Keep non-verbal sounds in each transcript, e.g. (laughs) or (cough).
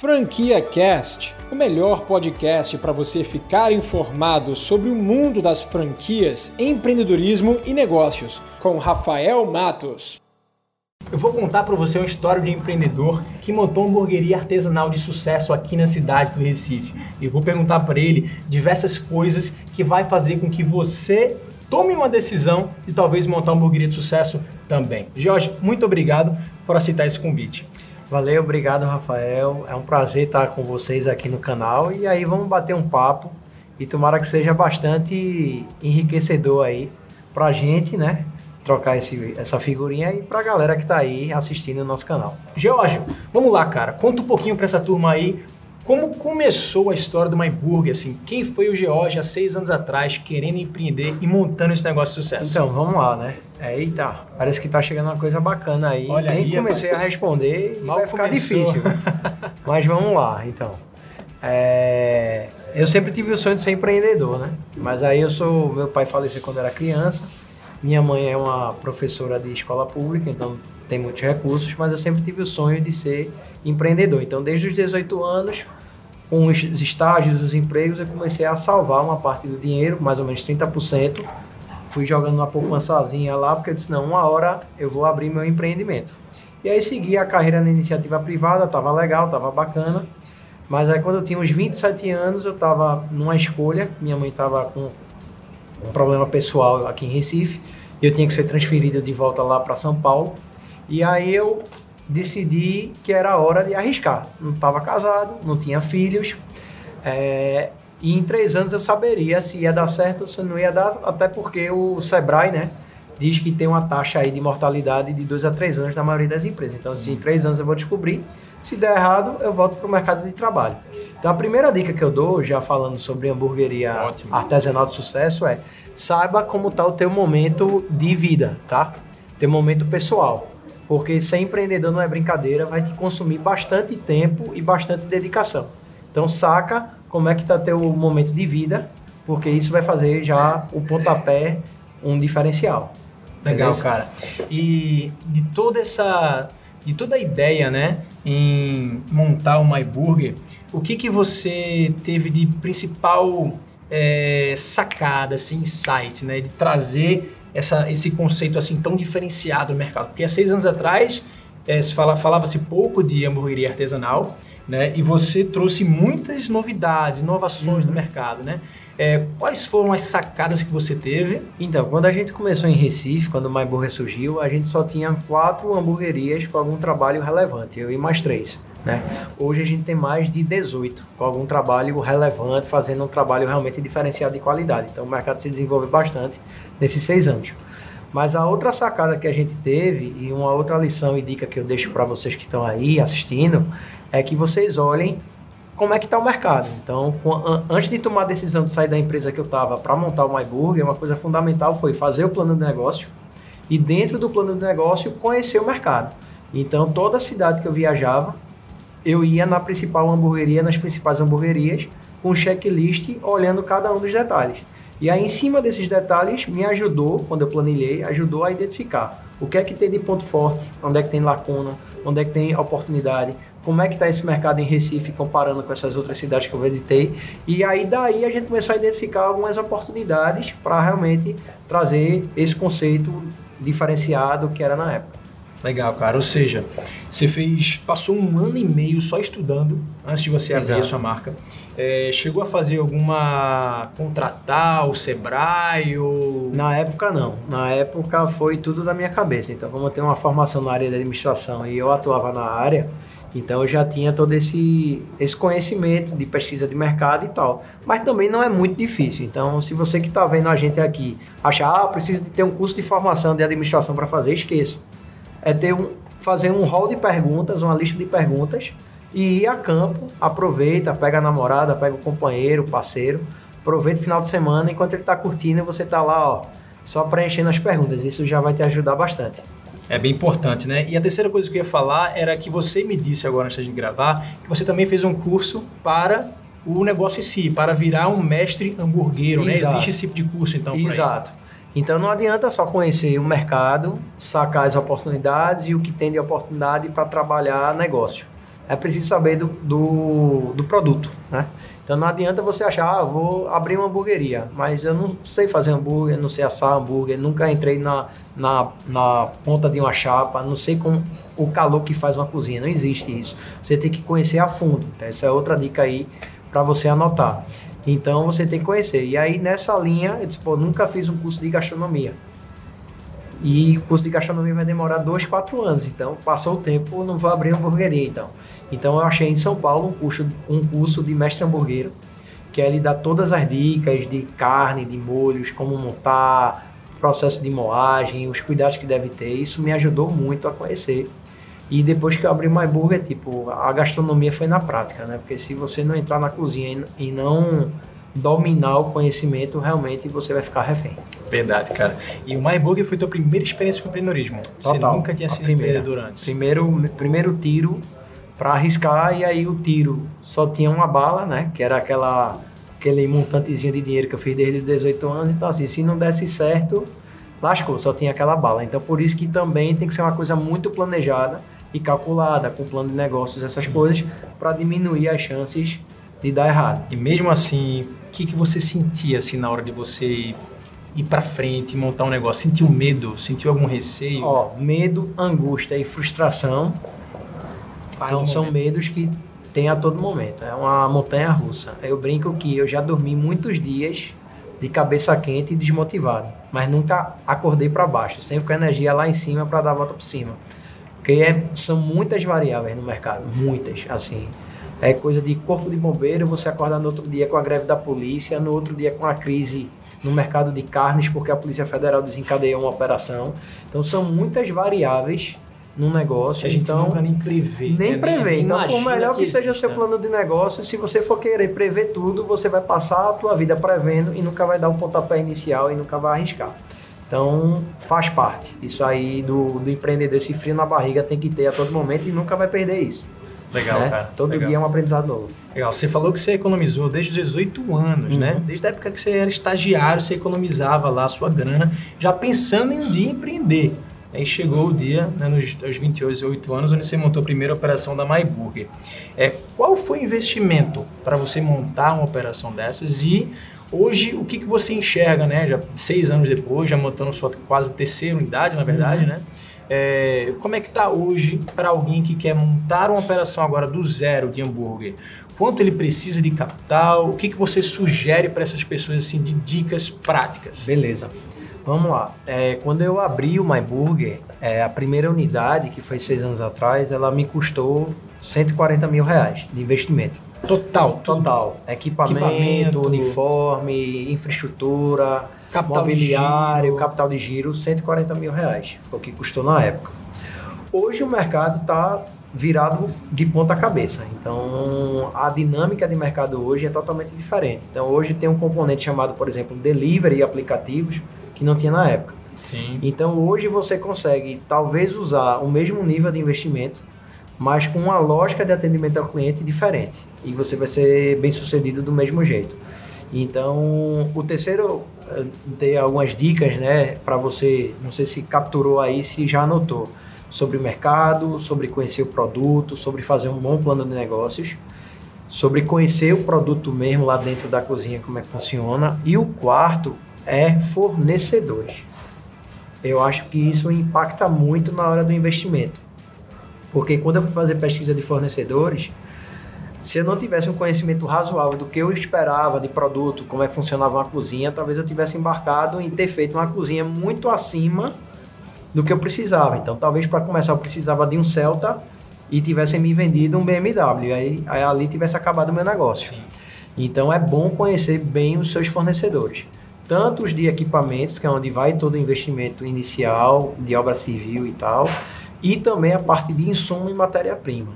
Franquia Cast, o melhor podcast para você ficar informado sobre o mundo das franquias, empreendedorismo e negócios, com Rafael Matos. Eu vou contar para você uma história de um empreendedor que montou uma hamburgueria artesanal de sucesso aqui na cidade do Recife. E vou perguntar para ele diversas coisas que vai fazer com que você tome uma decisão de talvez montar uma hamburgueria de sucesso também. Jorge, muito obrigado por aceitar esse convite. Valeu, obrigado, Rafael. É um prazer estar com vocês aqui no canal. E aí vamos bater um papo e tomara que seja bastante enriquecedor aí pra gente, né? Trocar esse, essa figurinha e pra galera que tá aí assistindo o nosso canal. Jorge, vamos lá, cara. Conta um pouquinho pra essa turma aí como começou a história do MyBurger, assim? Quem foi o George há seis anos atrás querendo empreender e montando esse negócio de sucesso? Então, vamos lá, né? Eita, parece que tá chegando uma coisa bacana aí. Olha Nem aí, comecei a responder e Mal vai ficar começou. difícil. (laughs) Mas vamos lá, então. É, Eu sempre tive o sonho de ser empreendedor, né? Mas aí eu sou... Meu pai faleceu quando era criança. Minha mãe é uma professora de escola pública, então tem muitos recursos. Mas eu sempre tive o sonho de ser empreendedor. Então, desde os 18 anos, com os estágios, os empregos, eu comecei a salvar uma parte do dinheiro, mais ou menos 30%. Fui jogando uma poupançazinha lá, porque eu disse, não, uma hora eu vou abrir meu empreendimento. E aí segui a carreira na iniciativa privada, tava legal, tava bacana. Mas aí quando eu tinha uns 27 anos, eu tava numa escolha, minha mãe tava com um problema pessoal aqui em Recife, e eu tinha que ser transferido de volta lá para São Paulo. E aí eu decidi que era hora de arriscar. Não estava casado, não tinha filhos, é, e em três anos eu saberia se ia dar certo ou se não ia dar, até porque o Sebrae, né, diz que tem uma taxa aí de mortalidade de dois a três anos na maioria das empresas. Então, assim, em três anos eu vou descobrir. Se der errado, eu volto para o mercado de trabalho. Então, a primeira dica que eu dou, já falando sobre hamburgueria Ótimo. artesanal de sucesso, é saiba como está o teu momento de vida, tá? Teu momento pessoal. Porque ser empreendedor não é brincadeira, vai te consumir bastante tempo e bastante dedicação. Então, saca como é que está teu momento de vida, porque isso vai fazer já o pontapé um diferencial. Legal, cara. E de toda essa, de toda a ideia, né, em montar o MyBurger, o que que você teve de principal é, sacada, assim, insight, né, de trazer essa, esse conceito assim tão diferenciado no mercado? Porque há seis anos atrás é, se fala, falava-se pouco de hamburgueria artesanal, né, e você trouxe muitas novidades, inovações no mercado, né? É, quais foram as sacadas que você teve? Então, quando a gente começou em Recife, quando o My Burger surgiu, a gente só tinha quatro hamburguerias com algum trabalho relevante, eu e mais três. Né? Hoje a gente tem mais de 18 com algum trabalho relevante, fazendo um trabalho realmente diferenciado de qualidade. Então o mercado se desenvolveu bastante nesses seis anos. Mas a outra sacada que a gente teve, e uma outra lição e dica que eu deixo para vocês que estão aí assistindo, é que vocês olhem como é que está o mercado. Então, antes de tomar a decisão de sair da empresa que eu estava para montar o MyBurger, uma coisa fundamental foi fazer o plano de negócio e dentro do plano de negócio conhecer o mercado. Então, toda cidade que eu viajava, eu ia na principal hamburgueria, nas principais hamburguerias, com um checklist olhando cada um dos detalhes. E aí, em cima desses detalhes, me ajudou, quando eu planilhei, ajudou a identificar o que é que tem de ponto forte, onde é que tem lacuna, onde é que tem oportunidade, como é que está esse mercado em Recife comparando com essas outras cidades que eu visitei. E aí, daí, a gente começou a identificar algumas oportunidades para realmente trazer esse conceito diferenciado que era na época. Legal, cara. Ou seja, você fez, passou um ano e meio só estudando antes de você abrir Exato. a sua marca. É, chegou a fazer alguma contratar o Sebrae ou Na época não. Na época foi tudo da minha cabeça. Então, como eu tenho uma formação na área de administração e eu atuava na área, então eu já tinha todo esse, esse conhecimento de pesquisa de mercado e tal. Mas também não é muito difícil. Então, se você que está vendo a gente aqui achar, ah, preciso de ter um curso de formação de administração para fazer, esqueça. É ter um, fazer um hall de perguntas, uma lista de perguntas e ir a campo, aproveita, pega a namorada, pega o companheiro, o parceiro, aproveita o final de semana, enquanto ele está curtindo, você está lá, ó, só preenchendo as perguntas. Isso já vai te ajudar bastante. É bem importante, né? E a terceira coisa que eu ia falar era que você me disse agora antes de gravar que você também fez um curso para o negócio em si, para virar um mestre hamburguero, né? Exato. Existe esse tipo de curso, então. por aí. Então não adianta só conhecer o mercado, sacar as oportunidades e o que tem de oportunidade para trabalhar negócio. é preciso saber do, do, do produto, né? Então não adianta você achar, ah, vou abrir uma hamburgueria, mas eu não sei fazer hambúrguer, não sei assar hambúrguer, nunca entrei na, na, na ponta de uma chapa, não sei como o calor que faz uma cozinha, não existe isso. Você tem que conhecer a fundo. Então, essa é outra dica aí para você anotar. Então você tem que conhecer. E aí nessa linha, eu disse, pô, nunca fiz um curso de gastronomia. E o curso de gastronomia vai demorar dois, quatro anos. Então, passou o tempo, não vou abrir hamburgueria, então. Então, eu achei em São Paulo um curso, um curso de mestre hamburguero, que é ele dá todas as dicas de carne, de molhos, como montar, processo de moagem, os cuidados que deve ter. Isso me ajudou muito a conhecer. E depois que eu abri My Burger, tipo, a gastronomia foi na prática, né? Porque se você não entrar na cozinha e não dominar o conhecimento, realmente você vai ficar refém. Verdade, cara. E o MyBurger foi tua primeira experiência com empreendedorismo. Total. Você nunca tinha sido empreendedor antes. Primeiro, primeiro tiro para arriscar e aí o tiro só tinha uma bala, né? Que era aquela aquele montantezinho de dinheiro que eu fiz desde 18 anos. Então assim, se não desse certo, lascou, só tinha aquela bala. Então por isso que também tem que ser uma coisa muito planejada e calculada, com plano de negócios, essas coisas, para diminuir as chances de dar errado. E mesmo assim, o que, que você sentia assim na hora de você ir para frente, montar um negócio? Sentiu medo? Sentiu algum receio? Ó, medo, angústia e frustração. Então, são medos que tem a todo momento. É uma montanha russa. Eu brinco que eu já dormi muitos dias de cabeça quente e desmotivado, mas nunca acordei para baixo, sempre com a energia lá em cima para dar a volta por cima. Porque é, são muitas variáveis no mercado, muitas, assim. É coisa de corpo de bombeiro, você acordar no outro dia com a greve da polícia, no outro dia com a crise no mercado de carnes, porque a Polícia Federal desencadeou uma operação. Então são muitas variáveis num negócio. A gente então, nunca nem prevê. Nem né? prevê. Então, por melhor que, que seja o seu plano de negócio, se você for querer prever tudo, você vai passar a tua vida prevendo e nunca vai dar o um pontapé inicial e nunca vai arriscar. Então, faz parte. Isso aí do, do empreendedor, esse frio na barriga tem que ter a todo momento e nunca vai perder isso. Legal, né? cara. Todo Legal. dia é um aprendizado novo. Legal. Você falou que você economizou desde os 18 anos, Uhum. né? Desde a época que você era estagiário, você economizava lá a sua grana, já pensando em um dia empreender. Aí chegou o dia, né, nos aos 28 anos, onde você montou a primeira operação da MyBurger. É, qual foi o investimento para você montar uma operação dessas e hoje o que, que você enxerga, né? Já seis anos depois, já montando sua quase terceira unidade, na verdade, né? É, como é que está hoje para alguém que quer montar uma operação agora do zero de hambúrguer? Quanto ele precisa de capital? O que, que você sugere para essas pessoas assim de dicas práticas? Beleza. Vamos lá. É, quando eu abri o My Burger, é, a primeira unidade, que foi seis anos atrás, ela me custou 140 mil reais de investimento. Total, Total. Equipamento, Equipamento. uniforme, infraestrutura, Capital de mobiliário, giro. capital de giro, 140 mil reais. Foi o que custou na época. Hoje o mercado está virado de ponta cabeça. Então, a dinâmica de mercado hoje é totalmente diferente. Então, hoje tem um componente chamado, por exemplo, delivery e aplicativos, que não tinha na época. Sim. Então, hoje você consegue talvez usar o mesmo nível de investimento, mas com uma lógica de atendimento ao cliente diferente. E você vai ser bem sucedido do mesmo jeito. Então, o terceiro, eh, dei algumas dicas, né, para você, não sei se capturou aí, se já anotou, sobre o mercado, sobre conhecer o produto, sobre fazer um bom plano de negócios, sobre conhecer o produto mesmo lá dentro da cozinha, como é que funciona. E o quarto é fornecedores. Eu acho que isso impacta muito na hora do investimento. Porque quando eu fui fazer pesquisa de fornecedores, se eu não tivesse um conhecimento razoável do que eu esperava de produto, como é que funcionava uma cozinha, talvez eu tivesse embarcado em ter feito uma cozinha muito acima do que eu precisava. Então, talvez para começar eu precisava de um Celta e tivessem me vendido um BMW. Aí, aí ali tivesse acabado o meu negócio. Sim. Então é bom conhecer bem os seus fornecedores. Tanto os de equipamentos, que é onde vai todo o investimento inicial de obra civil e tal, e também a parte de insumo e matéria-prima.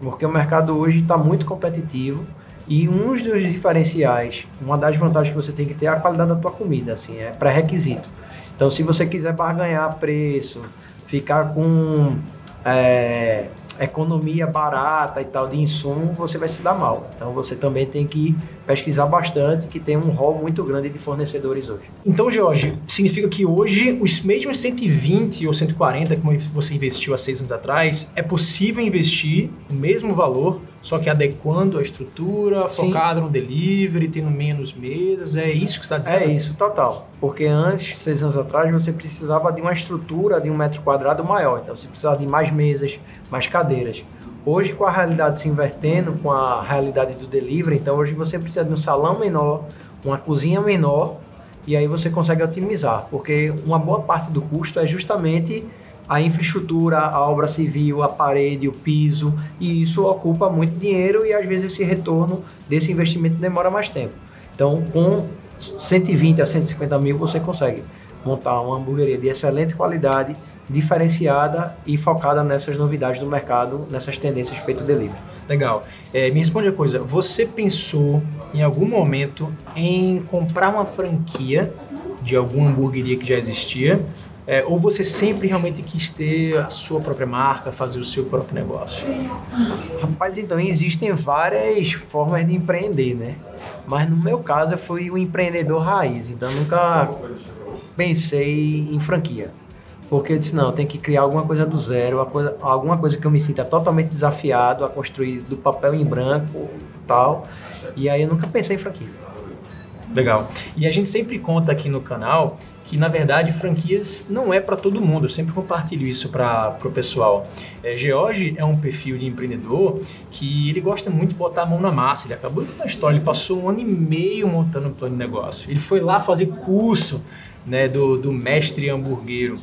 Porque o mercado hoje está muito competitivo e um dos diferenciais, uma das vantagens que você tem que ter é a qualidade da tua comida, assim, é pré-requisito. Então, se você quiser barganhar preço, ficar com é, economia barata e tal de insumo, você vai se dar mal. Então você também tem que pesquisar bastante, que tem um rol muito grande de fornecedores hoje. Então, Jorge, significa que hoje os mesmos 120 ou 140 que você investiu há seis anos atrás, é possível investir o mesmo valor, só que adequando a estrutura, Sim. focado no delivery, tendo menos mesas, é isso que você está dizendo? É isso, total. Porque antes, seis anos atrás, você precisava de uma estrutura de um metro quadrado maior, então você precisava de mais mesas, mais cadeiras. Hoje, com a realidade se invertendo, com a realidade do delivery, então hoje você precisa de um salão menor, uma cozinha menor, e aí você consegue otimizar, porque uma boa parte do custo é justamente a infraestrutura, a obra civil, a parede, o piso, e isso ocupa muito dinheiro e às vezes esse retorno desse investimento demora mais tempo. Então, com 120 a 150 mil, você consegue montar uma hamburgueria de excelente qualidade, diferenciada e focada nessas novidades do mercado, nessas tendências feitas delivery. Legal. É, me responde uma coisa, você pensou em algum momento em comprar uma franquia de alguma hamburgueria que já existia? É, ou você sempre realmente quis ter a sua própria marca, fazer o seu próprio negócio? Rapaz, então existem várias formas de empreender, né? Mas no meu caso eu fui um empreendedor raiz, então nunca pensei em franquia. Porque eu disse, não, eu tenho que criar alguma coisa do zero, coisa, alguma coisa que eu me sinta totalmente desafiado a construir do papel em branco tal. E aí eu nunca pensei em franquia. Legal. E a gente sempre conta aqui no canal que na verdade franquias não é para todo mundo. Eu sempre compartilho isso para o pessoal. É, George é um perfil de empreendedor que ele gosta muito de botar a mão na massa. Ele acabou de contar a história, ele passou um ano e meio montando um plano de negócio. Ele foi lá fazer curso né, do, do mestre hamburguero.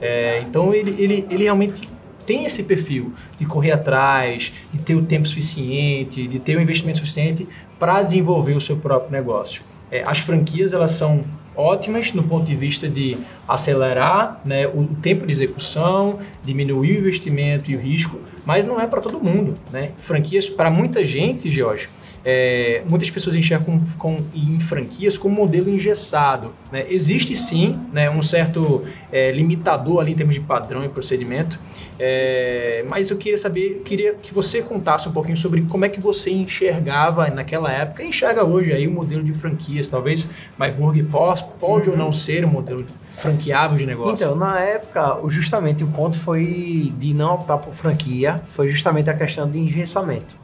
É, então ele, ele, ele realmente tem esse perfil de correr atrás, de ter o tempo suficiente, de ter o investimento suficiente para desenvolver o seu próprio negócio. É, as franquias elas são ótimas no ponto de vista de acelerar né, o tempo de execução, diminuir o investimento e o risco, mas não é para todo mundo. Né? Franquias, para muita gente, George, é, muitas pessoas enxergam com, com, em franquias como modelo engessado. Né? Existe sim né, um certo é, limitador ali em termos de padrão e procedimento, é, mas eu queria saber, queria que você contasse um pouquinho sobre como é que você enxergava naquela época e enxerga hoje aí o modelo de franquias. Talvez MyBurger pode, pode uhum. ou não ser um modelo franqueável de negócio. Então, na época, justamente o ponto foi de não optar por franquia, foi justamente a questão de engessamento.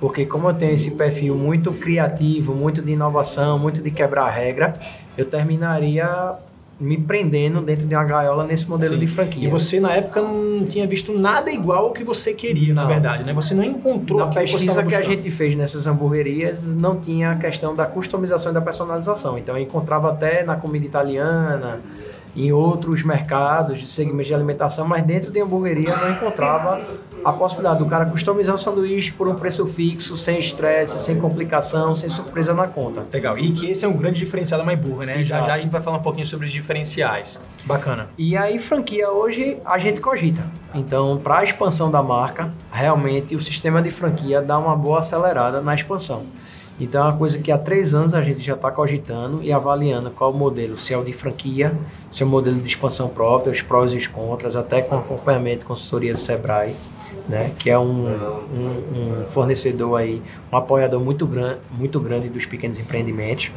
Porque como eu tenho esse perfil muito criativo, muito de inovação, muito de quebrar regra, eu terminaria me prendendo dentro de uma gaiola nesse modelo Sim. de franquia. E você na época não tinha visto nada igual ao que você queria, não. na verdade, né? Você não encontrou na pesquisa que, que a gente fez nessas hamburguerias não tinha a questão da customização e da personalização. Então eu encontrava até na comida italiana, em outros mercados de segmentos de alimentação, mas dentro de hamburgueria não encontrava a possibilidade do cara customizar o sanduíche por um preço fixo, sem estresse, sem complicação, sem surpresa na conta. Legal. E que esse é um grande diferencial da MyBurger, né? Já já a gente vai falar um pouquinho sobre os diferenciais. Bacana. E aí, franquia hoje a gente cogita. Então, para a expansão da marca, realmente o sistema de franquia dá uma boa acelerada na expansão. Então é uma coisa que há três anos a gente já está cogitando e avaliando qual o modelo, se é o de franquia, se é o modelo de expansão própria, os prós e os contras, até com acompanhamento e consultoria do Sebrae, né, que é um, um, um, fornecedor aí, um apoiador muito, gran, muito grande dos pequenos empreendimentos.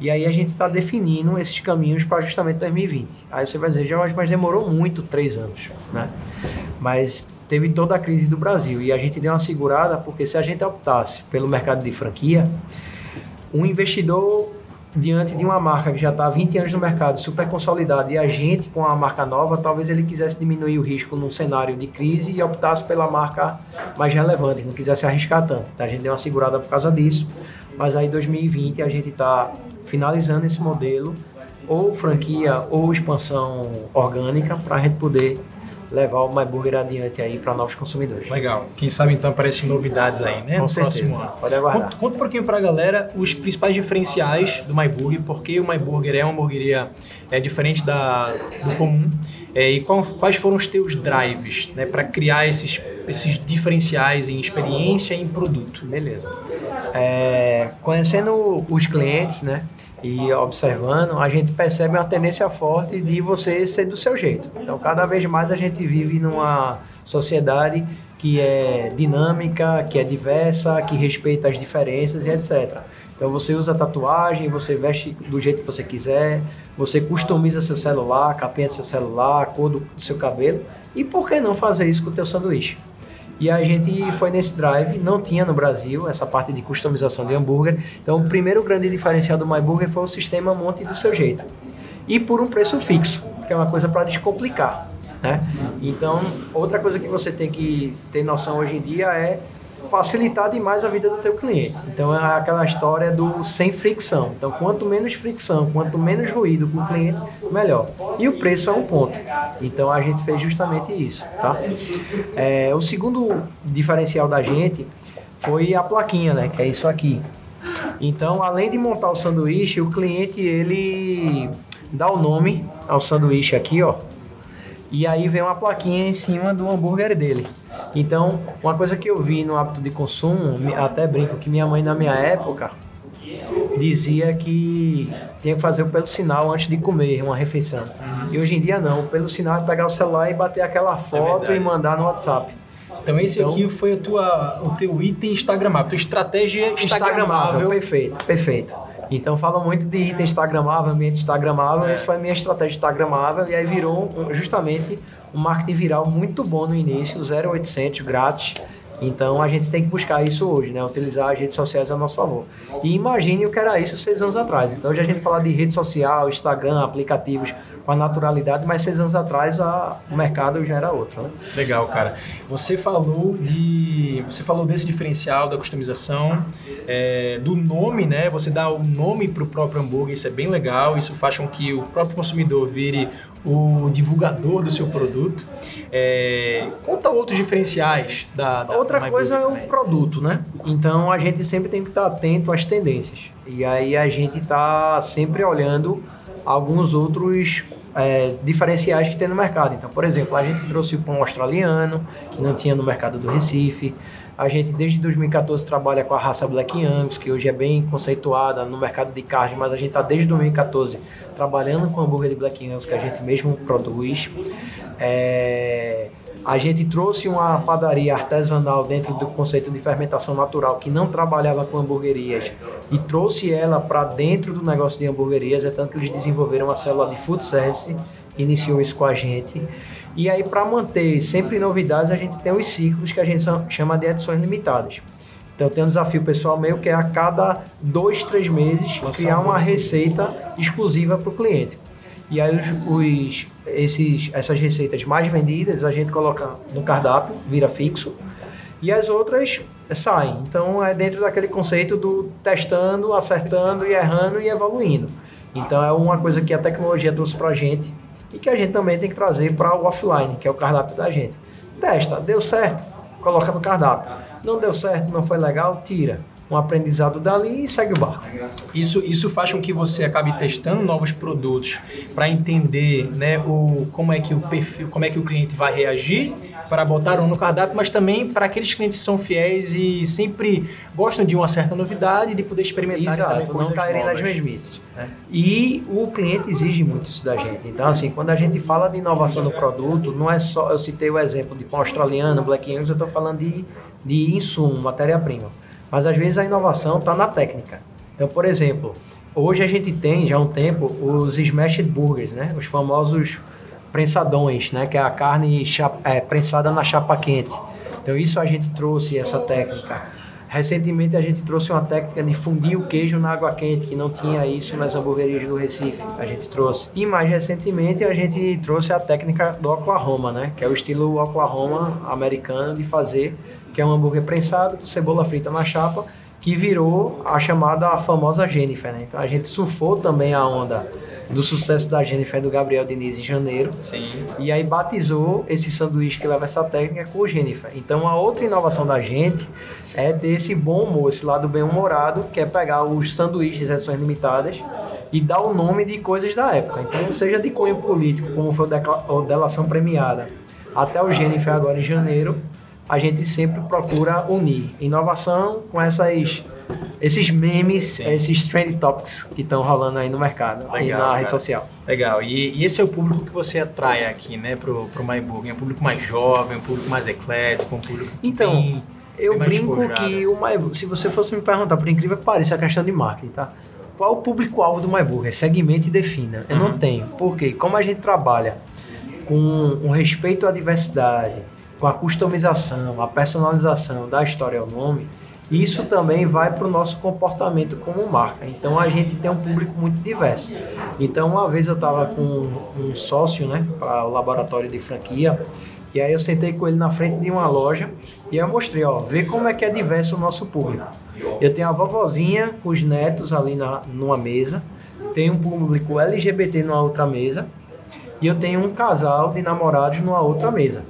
E aí a gente está definindo esses caminhos para justamente 2020. Aí você vai dizer, mas demorou muito, três anos, né? Mas teve toda a crise do Brasil e a gente deu uma segurada porque se a gente optasse pelo mercado de franquia, um investidor diante de uma marca que já está há 20 anos no mercado, super consolidada, e a gente com a marca nova, talvez ele quisesse diminuir o risco num cenário de crise e optasse pela marca mais relevante, não quisesse arriscar tanto. Então a gente deu uma segurada por causa disso, mas aí 2020 a gente está finalizando esse modelo, ou franquia ou expansão orgânica, para a gente poder levar o MyBurger adiante aí para novos consumidores. Legal. Quem sabe então aparecem novidades aí, né? Com no certeza. próximo ano. Pode aguardar. Conta, conta um pouquinho para a galera os principais diferenciais do MyBurger, porque o MyBurger é uma hamburgueria é, diferente da, do comum é, e qual, quais foram os teus drives né, para criar esses, esses diferenciais em experiência e em produto. Beleza. É, conhecendo os clientes, né? E observando, a gente percebe uma tendência forte de você ser do seu jeito. Então, cada vez mais a gente vive numa sociedade que é dinâmica, que é diversa, que respeita as diferenças e etc. Então você usa tatuagem, você veste do jeito que você quiser, você customiza seu celular, capinha do seu celular, cor do seu cabelo. E por que não fazer isso com o teu sanduíche? E a gente foi nesse drive, não tinha no Brasil essa parte de customização de hambúrguer. Então o primeiro grande diferencial do MyBurger foi o sistema monte do seu jeito. E por um preço fixo, que é uma coisa para descomplicar. Né? Então, outra coisa que você tem que ter noção hoje em dia é facilitar demais a vida do teu cliente. Então é aquela história do sem fricção. Então quanto menos fricção, quanto menos ruído com o cliente, melhor. E o preço é um ponto. Então a gente fez justamente isso, tá? É, o segundo diferencial da gente foi a plaquinha, né? Que é isso aqui. Então além de montar o sanduíche, o cliente ele dá o nome ao sanduíche aqui, ó. E aí vem uma plaquinha em cima do hambúrguer dele. Então, uma coisa que eu vi no hábito de consumo, até brinco que minha mãe na minha época dizia que tinha que fazer o pelo sinal antes de comer uma refeição. E hoje em dia não, o pelo sinal é pegar o celular e bater aquela é foto é e mandar no WhatsApp. Então esse então, aqui foi a tua, o teu item instagramável, tua estratégia instagramável. instagramável. Perfeito, perfeito. Então falam muito de item instagramável, ambiente instagramável, é. essa foi a minha estratégia instagramável e aí virou justamente um marketing viral muito bom no início, 0800 grátis. Então a gente tem que buscar isso hoje, né? Utilizar as redes sociais a nosso favor. E imagine o que era isso seis anos atrás. Então já a gente fala de rede social, Instagram, aplicativos com a naturalidade, mas seis anos atrás a, o mercado já era outro. Né? Legal, cara. Você falou de, você falou desse diferencial da customização, é, do nome, né? Você dá o nome para o próprio hambúrguer, isso é bem legal. Isso faz com que o próprio consumidor vire o divulgador do seu produto. É, conta outros diferenciais da, da Outra coisa é o produto, né? Então a gente sempre tem que estar atento às tendências. E aí a gente está sempre olhando alguns outros é, diferenciais que tem no mercado. Então, por exemplo, a gente trouxe o pão australiano, que não tinha no mercado do Recife. A gente, desde 2014, trabalha com a raça Black Angus, que hoje é bem conceituada no mercado de carne, mas a gente está desde 2014 trabalhando com hambúrguer de Black Angus, que a gente mesmo produz. É... A gente trouxe uma padaria artesanal dentro do conceito de fermentação natural que não trabalhava com hamburguerias e trouxe ela para dentro do negócio de hamburguerias. É tanto que eles desenvolveram uma célula de food service, iniciou isso com a gente. E aí, para manter sempre novidades, a gente tem os ciclos que a gente chama de edições limitadas. Então, tem um desafio pessoal meu que é a cada dois, três meses criar uma receita exclusiva para o cliente. E aí, os, os, esses, essas receitas mais vendidas a gente coloca no cardápio, vira fixo, e as outras saem. Então, é dentro daquele conceito do testando, acertando e errando e evoluindo. Então, é uma coisa que a tecnologia trouxe para a gente e que a gente também tem que trazer para o offline, que é o cardápio da gente. Testa, deu certo, coloca no cardápio. Não deu certo, não foi legal, tira um aprendizado dali e segue o barco. Isso, isso faz com que você acabe testando novos produtos para entender né, o, como é que o perfil, como é que o cliente vai reagir para botar um no cardápio, mas também para aqueles clientes que são fiéis e sempre gostam de uma certa novidade de poder experimentar Exato, não caírem nas mesmices. Né? E o cliente exige muito isso da gente. Então, assim, quando a gente fala de inovação no produto, não é só. Eu citei o exemplo de pão australiano, Black Angus, eu estou falando de, de insumo, matéria-prima. Mas às vezes a inovação está na técnica. Então, por exemplo, hoje a gente tem já há um tempo os smashed burgers, né? Os famosos prensadões, né? Que é a carne é, prensada na chapa quente. Então isso a gente trouxe essa técnica. Recentemente a gente trouxe uma técnica de fundir o queijo na água quente, que não tinha isso nas hamburguerias do Recife. A gente trouxe. E mais recentemente a gente trouxe a técnica do Oklahoma, né? Que é o estilo Oklahoma americano de fazer que é um hambúrguer prensado com cebola frita na chapa, que virou a chamada a famosa Jennifer, né? Então a gente surfou também a onda do sucesso da Jennifer do Gabriel Diniz em janeiro. Sim. E aí batizou esse sanduíche que leva essa técnica com o Jennifer. Então a outra inovação da gente é desse bom humor, esse lado bem humorado, que é pegar os sanduíches de edições limitadas e dar o nome de coisas da época. Então, seja de cunho político, como foi o Delação Premiada, até o Jennifer agora em janeiro, a gente sempre procura unir inovação com essas esses memes, Sim. esses trend topics que estão rolando aí no mercado e Legal, na cara. rede social. Legal. E, e esse é o público que você atrai aqui, né, pro, pro MyBurger. É um público mais jovem, um público mais eclético, um público Então, tem- Eu Bem brinco despojado. que o MyBurger, se você fosse me perguntar, por incrível que pareça, é a questão de marketing, tá? Qual o público-alvo do MyBurger? Segmente e defina. Eu Uhum. não tenho. Por quê? Como a gente trabalha com o respeito à diversidade, com a customização, a personalização da história ao nome, isso também vai para o nosso comportamento como marca. Então a gente tem um público muito diverso. Então uma vez eu estava com um sócio, né, para o laboratório de franquia, e aí eu sentei com ele na frente de uma loja e eu mostrei, ó, vê como é que é diverso o nosso público. Eu tenho a vovozinha com os netos ali na, numa mesa, tem um público LGBT numa outra mesa e eu tenho um casal de namorados numa outra mesa.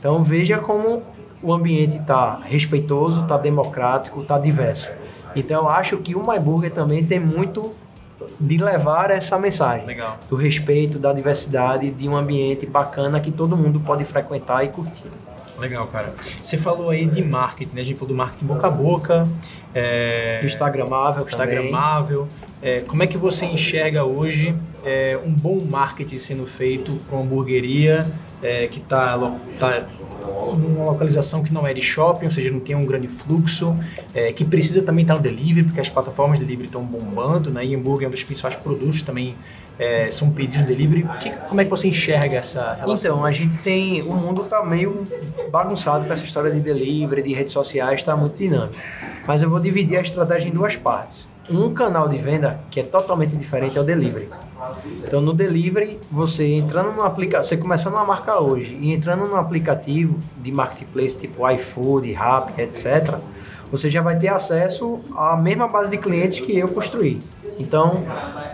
Então veja como o ambiente está respeitoso, está democrático, está diverso. Então eu acho que o MyBurger também tem muito de levar essa mensagem Legal. do respeito, da diversidade, de um ambiente bacana que todo mundo pode frequentar e curtir. Legal, cara. Você falou aí de marketing, né? A gente falou do marketing boca a boca, é... Instagramável. Instagramável. É, como é que você enxerga hoje é, um bom marketing sendo feito para uma hamburgueria é, que está tá numa localização que não é de shopping, ou seja, não tem um grande fluxo, é, que precisa também estar no delivery, porque as plataformas de delivery estão bombando, né? E hambúrguer é um dos principais produtos também é, são pedidos no delivery. Que- como é que você enxerga essa relação? Então, a gente tem. O mundo tá meio bagunçado com essa história de delivery, de redes sociais, está muito dinâmico. Mas eu vou dividir a estratégia em duas partes. Um canal de venda que é totalmente diferente é o delivery. Então, no delivery, você entrando no aplicativo, você começando uma marca hoje e entrando no aplicativo de marketplace tipo iFood, Rappi, etc., você já vai ter acesso à mesma base de clientes que eu construí. Então,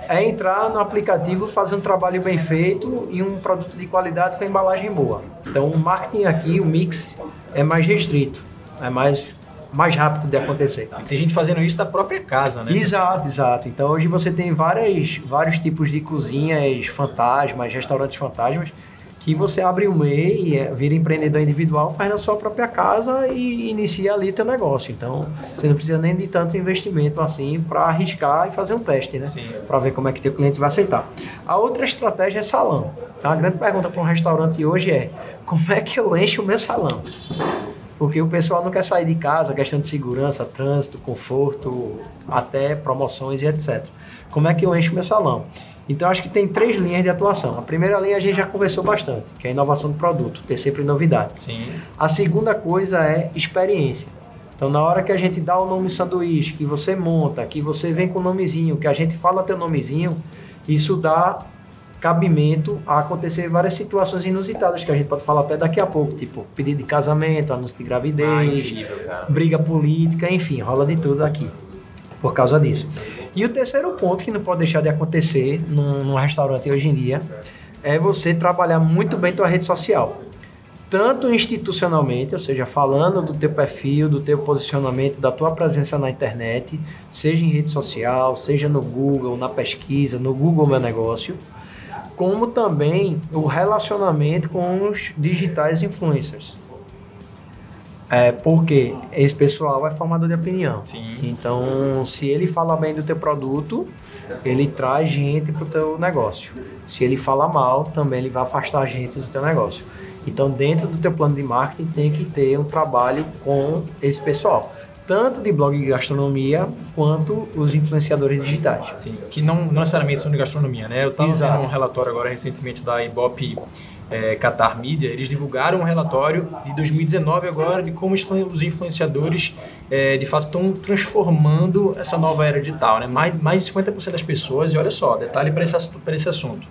é entrar no aplicativo, fazer um trabalho bem feito e um produto de qualidade com a embalagem boa. Então, o marketing aqui, o mix, é mais restrito, é mais, mais rápido de acontecer. E tem gente fazendo isso da própria casa, né? Exato, exato. Então hoje você tem várias, vários tipos de cozinhas fantasmas, restaurantes fantasmas, que você abre um MEI, é, vira empreendedor individual, faz na sua própria casa e inicia ali teu negócio. Então você não precisa nem de tanto investimento assim para arriscar e fazer um teste, né? Para ver como é que teu cliente vai aceitar. A outra estratégia é salão. Então, a grande pergunta para um restaurante hoje é: como é que eu encho o meu salão? Porque o pessoal não quer sair de casa, questão de segurança, trânsito, conforto, até promoções e etc. Como é que eu encho meu salão? Então acho que tem três linhas de atuação. A primeira linha a gente já conversou bastante, que é a inovação do produto, ter sempre novidade. Sim. A segunda coisa é experiência. Então, na hora que a gente dá o nome sanduíche, que você monta, que você vem com o nomezinho, que a gente fala teu nomezinho, isso dá cabimento a acontecer várias situações inusitadas que a gente pode falar até daqui a pouco, tipo pedido de casamento, anúncio de gravidez, Ah, incrível, briga política, enfim, rola de tudo aqui por causa disso. E o terceiro ponto que não pode deixar de acontecer num, num restaurante hoje em dia é você trabalhar muito bem tua rede social. Tanto institucionalmente, ou seja, falando do teu perfil, do teu posicionamento, da tua presença na internet, seja em rede social, seja no Google, na pesquisa, no Google Meu Negócio, como também o relacionamento com os digitais influencers. É, porque esse pessoal é formador de opinião. Sim. Então, se ele fala bem do teu produto, ele traz gente para o teu negócio. Se ele fala mal, também ele vai afastar gente do teu negócio. Então, dentro do teu plano de marketing, tem que ter um trabalho com esse pessoal. Tanto de blog de gastronomia, quanto os influenciadores digitais. Sim, que não, não necessariamente são de gastronomia, né? Eu estava vendo um relatório agora recentemente da Ibope é, Qatar Media, eles divulgaram um relatório de 2019 agora de como os influ- os influenciadores é, de fato estão transformando essa nova era digital, né? Mais, mais de 50% das pessoas, e olha só, detalhe para esse, esse assunto,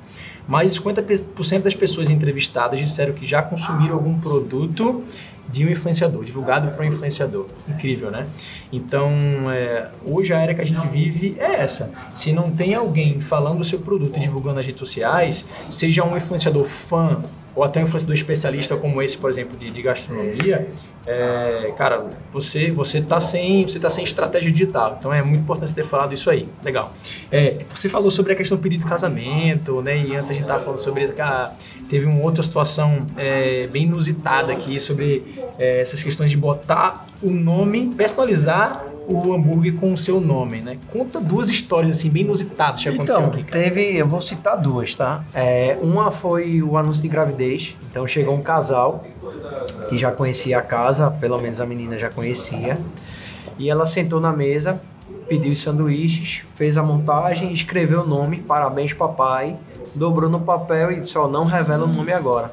mais de 50% das pessoas entrevistadas disseram que já consumiram algum produto de um influenciador, divulgado por um influenciador. Incrível, né? Então, é, hoje a era que a gente vive é essa. Se não tem alguém falando o seu produto e divulgando nas redes sociais, seja um influenciador fã ou até um influenciador especialista como esse, por exemplo, de, de gastronomia, é, cara, você você tá sem você tá sem estratégia digital. Então é muito importante você ter falado isso aí. Legal. É, você falou sobre a questão do pedido de casamento, né? E antes a gente tava falando sobre que ah, teve uma outra situação é, bem inusitada aqui sobre é, essas questões de botar o nome, personalizar o hambúrguer com o seu nome, né? Conta duas histórias assim bem inusitadas que aconteceram Então, aqui. Cara. teve, eu vou citar duas, tá? É, uma foi o anúncio de gravidez. Então chegou um casal que já conhecia a casa, pelo menos a menina já conhecia. E ela sentou na mesa, pediu os sanduíches, fez a montagem, escreveu o nome, parabéns papai, dobrou no papel e disse, ó, não revela o nome agora.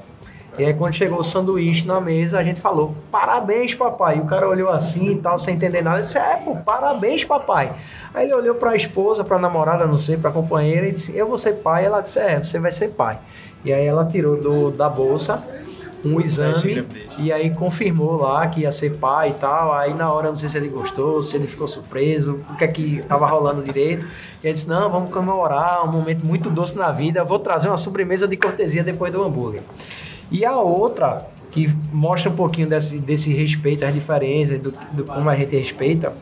E aí quando chegou o sanduíche na mesa, a gente falou, parabéns papai. E o cara olhou assim e tal, sem entender nada, e disse, é, pô, parabéns papai. Aí ele olhou para a esposa, para a namorada, não sei, para a companheira e disse, eu vou ser pai. Ela disse, é, você vai ser pai. E aí ela tirou do, da bolsa um exame e aí confirmou lá que ia ser pai e tal. Aí na hora, não sei se ele gostou, se ele ficou surpreso, o que é que tava rolando direito. E ele disse, não, vamos comemorar, um momento muito doce na vida. Vou trazer uma sobremesa de cortesia depois do hambúrguer. E a outra, que mostra um pouquinho desse, desse respeito às diferenças, do, do como a gente respeita,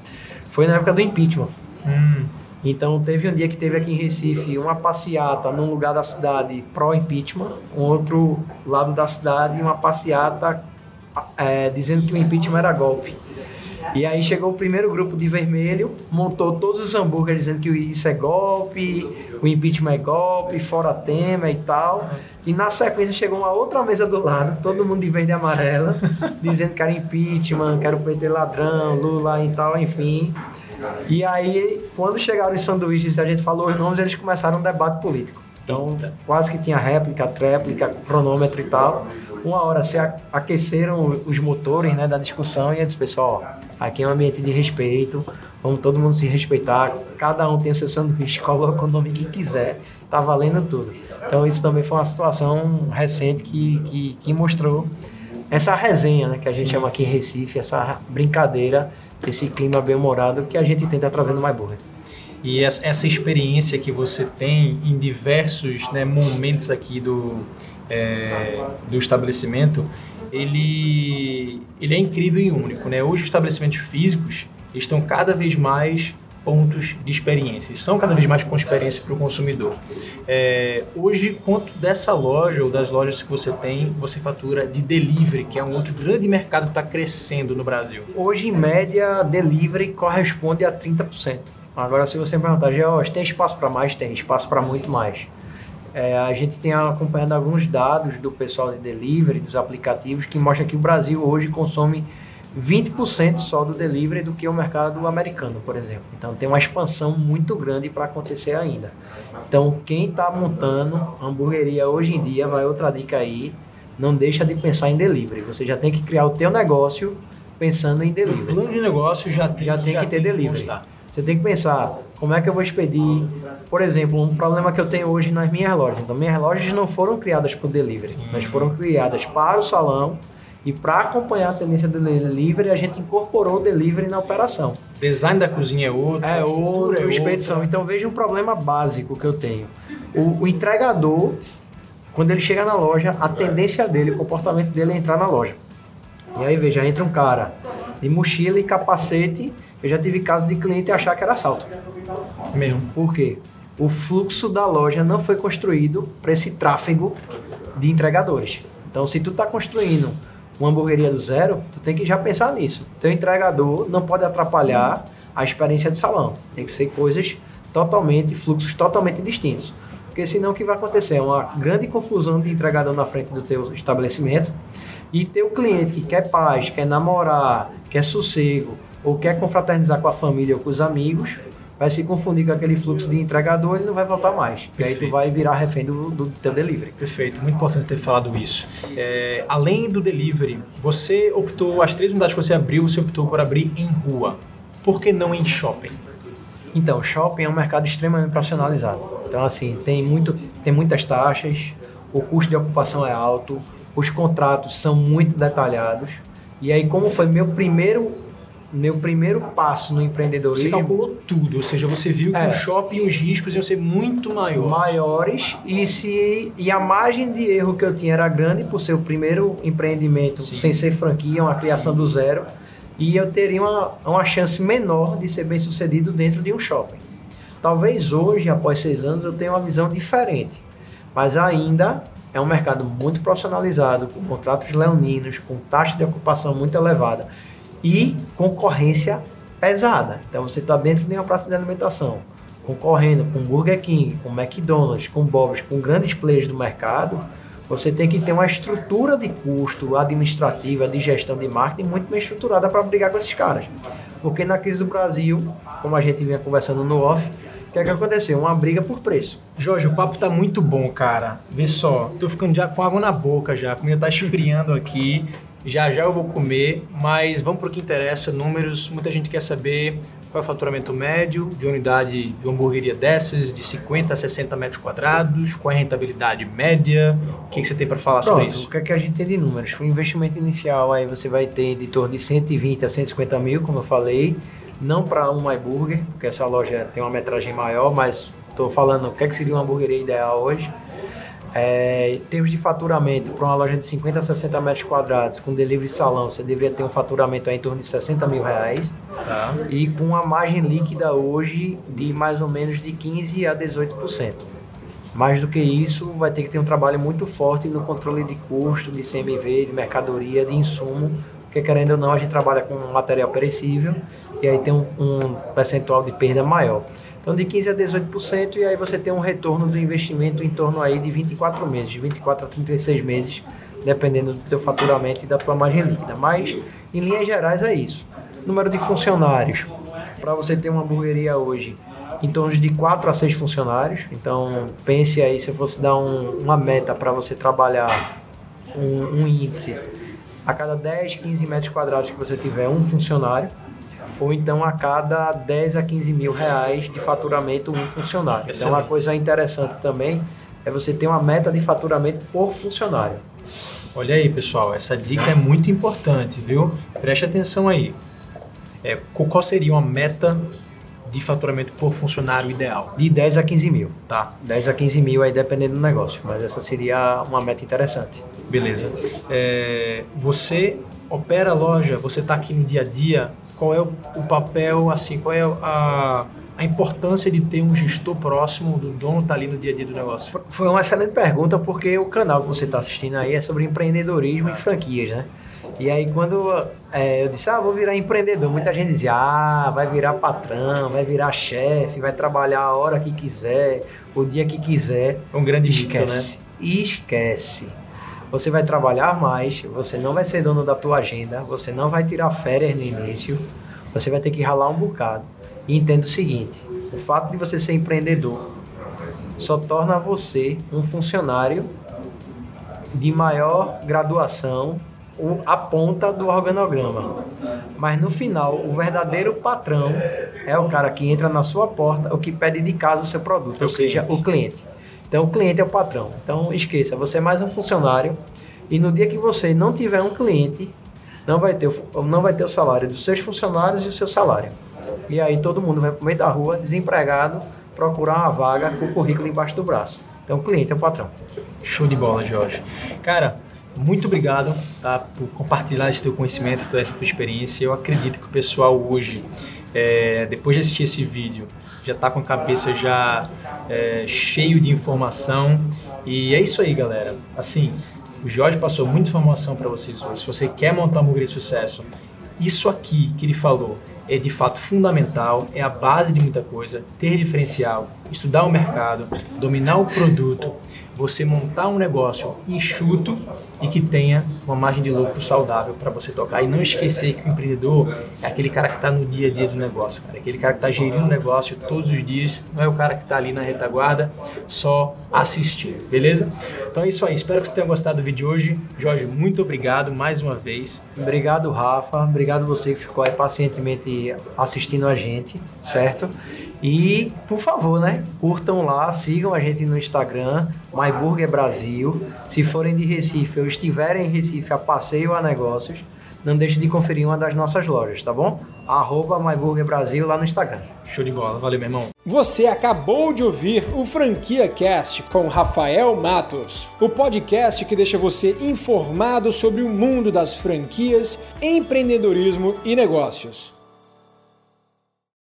foi na época do impeachment. Hum, Então teve um dia que teve aqui em Recife uma passeata num lugar da cidade pró-impeachment, outro lado da cidade uma passeata é, dizendo que o impeachment era golpe. E aí chegou o primeiro grupo de vermelho, montou todos os hambúrgueres dizendo que isso é golpe, o impeachment é golpe, fora tema e tal. E na sequência chegou uma outra mesa do lado, todo mundo de verde e amarela, (laughs) dizendo que era impeachment, que era o PT ladrão, Lula e tal, enfim. E aí, quando chegaram os sanduíches e a gente falou os nomes, eles começaram um debate político. Então, quase que tinha réplica, tréplica, cronômetro e tal. Uma hora se aqueceram os motores né, da discussão e eu disse, pessoal, ó, aqui é um ambiente de respeito, vamos todo mundo se respeitar, cada um tem o seu sanduíche, (laughs) coloca o nome que quiser, tá valendo tudo. Então, isso também foi uma situação recente que, que, que mostrou essa resenha né, que a gente Sim, chama aqui em Recife, essa brincadeira, esse clima bem-humorado que a gente tenta trazer no MyBurger. E essa, essa experiência que você tem em diversos né, momentos aqui do, é, do estabelecimento, ele, ele é incrível e único. Né? Hoje os estabelecimentos físicos estão cada vez mais pontos de experiência, são cada vez mais pontos de experiência para o consumidor. É, hoje, quanto dessa loja ou das lojas que você tem, você fatura de delivery, que é um outro grande mercado que está crescendo no Brasil? Hoje, em média, delivery corresponde a 30%. Agora, se você me perguntar, George, tem espaço para mais? Tem espaço para muito mais. É, a gente tem acompanhado alguns dados do pessoal de delivery, dos aplicativos, que mostra que o Brasil hoje consome 20% só do delivery do que o mercado americano, por exemplo. Então tem uma expansão muito grande para acontecer ainda. Então quem está montando hamburgueria hoje em dia, vai outra dica aí, não deixa de pensar em delivery. Você já tem que criar o teu negócio pensando em O delivery. plano de negócio já tem, Já tem que ter delivery. Você tem que pensar como é que eu vou expedir. Por exemplo, um problema que eu tenho hoje nas minhas lojas. Então, minhas lojas não foram criadas para o delivery, mas foram criadas para o salão. E para acompanhar a tendência do delivery, a gente incorporou o delivery na operação. Design da cozinha é outro, É outro, é expedição. outra. Então veja um problema básico que eu tenho. O, o entregador, quando ele chega na loja, a tendência dele, o comportamento dele é entrar na loja. E aí veja, entra um cara de mochila e capacete. Eu já tive caso de cliente achar que era assalto. Mesmo. Por quê? O fluxo da loja não foi construído para esse tráfego de entregadores. Então, se tu está construindo uma hamburgueria do zero, tu tem que já pensar nisso. Teu entregador não pode atrapalhar a experiência de salão. Tem que ser coisas totalmente, fluxos totalmente distintos. Porque senão o que vai acontecer é uma grande confusão de entregador na frente do teu estabelecimento e teu cliente que quer paz, quer namorar, quer sossego ou quer confraternizar com a família ou com os amigos, vai se confundir com aquele fluxo de entregador e não vai voltar mais. E aí tu Perfeito. vai virar refém do, do teu delivery. Perfeito, muito importante ter falado isso. É, além do delivery, você optou, as três unidades que você abriu, você optou por abrir em rua. Por que não em shopping? Então, shopping é um mercado extremamente profissionalizado. Então, assim, tem, muito, tem muitas taxas, o custo de ocupação é alto, os contratos são muito detalhados. E aí, como foi meu primeiro, meu primeiro passo no Você empreendedorismo, calculou tudo, ou seja, você viu que É. o shopping e os riscos iam ser muito maiores. maiores e se e a margem de erro que eu tinha era grande por ser o primeiro empreendimento Sim. sem ser franquia, uma criação do zero e eu teria uma, uma chance menor de ser bem sucedido dentro de um shopping. Talvez hoje, após seis anos, eu tenha uma visão diferente, mas ainda é um mercado muito profissionalizado, com contratos leoninos, com taxa de ocupação muito elevada e concorrência pesada. Então você está dentro de uma praça de alimentação, concorrendo com Burger King, com McDonald's, com Bob's, com grandes players do mercado. Você tem que ter uma estrutura de custo administrativa, de gestão de marketing muito bem estruturada para brigar com esses caras. Porque na crise do Brasil, como a gente vinha conversando no off, o que é que aconteceu? Uma briga por preço. Jorge, o papo tá muito bom, cara. Vê só, tô ficando já com água na boca já, a comida tá esfriando aqui. Já já eu vou comer, mas vamos para o que interessa, números. Muita gente quer saber qual é o faturamento médio de unidade de hamburgueria dessas, de 50 a 60 metros quadrados, qual é a rentabilidade média, o que, que você tem para falar Pronto, sobre isso? O que é que a gente tem de números? O investimento inicial aí você vai ter de torno de 120 a 150 mil, como eu falei, não para um MyBurger, porque essa loja tem uma metragem maior, mas estou falando o que, é que seria uma hamburgueria ideal hoje. É, em termos de faturamento, para uma loja de 50 a 60 metros quadrados, com delivery salão, você deveria ter um faturamento aí em torno de 60 mil reais. Tá. E com uma margem líquida hoje de mais ou menos de 15 a 18%. Mais do que isso, vai ter que ter um trabalho muito forte no controle de custo, de CMV, de mercadoria, de insumo, porque querendo ou não, a gente trabalha com material perecível e aí tem um, um percentual de perda maior. Então, de 15% a 18%, e aí você tem um retorno do investimento em torno aí de 24 meses, de 24 a 36 meses, dependendo do teu faturamento e da tua margem líquida. Mas, em linhas gerais, é isso. Número de funcionários. Para você ter uma hamburgueria hoje, em torno de 4 a 6 funcionários. Então, pense aí, se eu fosse dar um, uma meta para você trabalhar um, um índice a cada 10, 15 metros quadrados que você tiver um funcionário, ou então a cada 10 a 15 mil reais de faturamento um funcionário. Então, uma coisa interessante também é você ter uma meta de faturamento por funcionário. Olha aí, pessoal, essa dica é muito importante, viu? Preste atenção aí. É, qual seria uma meta de faturamento por funcionário ideal? De 10 a 15 mil. Tá. 10 a 15 mil aí dependendo do negócio, mas essa seria uma meta interessante. Beleza. É, você opera a loja, você está aqui no dia a dia, qual é o, o papel, assim, qual é a, a importância de ter um gestor próximo do dono tá ali no dia a dia do negócio? Foi uma excelente pergunta, porque o canal que você está assistindo aí é sobre empreendedorismo e franquias, né? E aí quando é, eu disse, ah, vou virar empreendedor, muita gente dizia, ah, vai virar patrão, vai virar chefe, vai trabalhar a hora que quiser, o dia que quiser. É um grande esquece. Mito, né? Esquece. Você vai trabalhar mais, você não vai ser dono da tua agenda, você não vai tirar férias no início, você vai ter que ralar um bocado. E entenda o seguinte, o fato de você ser empreendedor só torna você um funcionário de maior graduação a ponta do organograma. Mas no final, o verdadeiro patrão é o cara que entra na sua porta, o que pede de casa o seu produto, o ou seja, cliente. o cliente. Então, o cliente é o patrão. Então, esqueça, você é mais um funcionário e no dia que você não tiver um cliente, não vai ter, não vai ter o salário dos seus funcionários e o seu salário. E aí todo mundo vai para o meio da rua, desempregado, procurar uma vaga com o currículo embaixo do braço. Então, o cliente é o patrão. Show de bola, Jorge. Cara, muito obrigado tá, por compartilhar esse teu conhecimento, toda essa tua experiência. Eu acredito que o pessoal hoje, é, depois de assistir esse vídeo, já está com a cabeça já é, cheio de informação. E é isso aí, galera. Assim, o Jorge passou muita informação para vocês hoje. Se você quer montar um grande sucesso, isso aqui que ele falou é de fato fundamental, é a base de muita coisa. Ter diferencial, estudar o mercado, dominar o produto, você montar um negócio enxuto e que tenha uma margem de lucro saudável para você tocar. E não esquecer que o empreendedor é aquele cara que está no dia a dia do negócio, cara. Aquele cara que está gerindo o negócio todos os dias, não é o cara que está ali na retaguarda só assistindo, beleza? Então é isso aí, espero que você tenha gostado do vídeo de hoje. Jorge, muito obrigado mais uma vez. Obrigado, Rafa. Obrigado você que ficou aí pacientemente assistindo a gente, certo? E, por favor, né? Curtam lá, sigam a gente no Instagram, MyBurger Brasil. Se forem de Recife ou estiverem em Recife a passeio a negócios, não deixe de conferir uma das nossas lojas, tá bom? Arroba MyBurger Brasil lá no Instagram. Show de bola, valeu, meu irmão. Você acabou de ouvir o Franquia Cast com Rafael Matos, o podcast que deixa você informado sobre o mundo das franquias, empreendedorismo e negócios.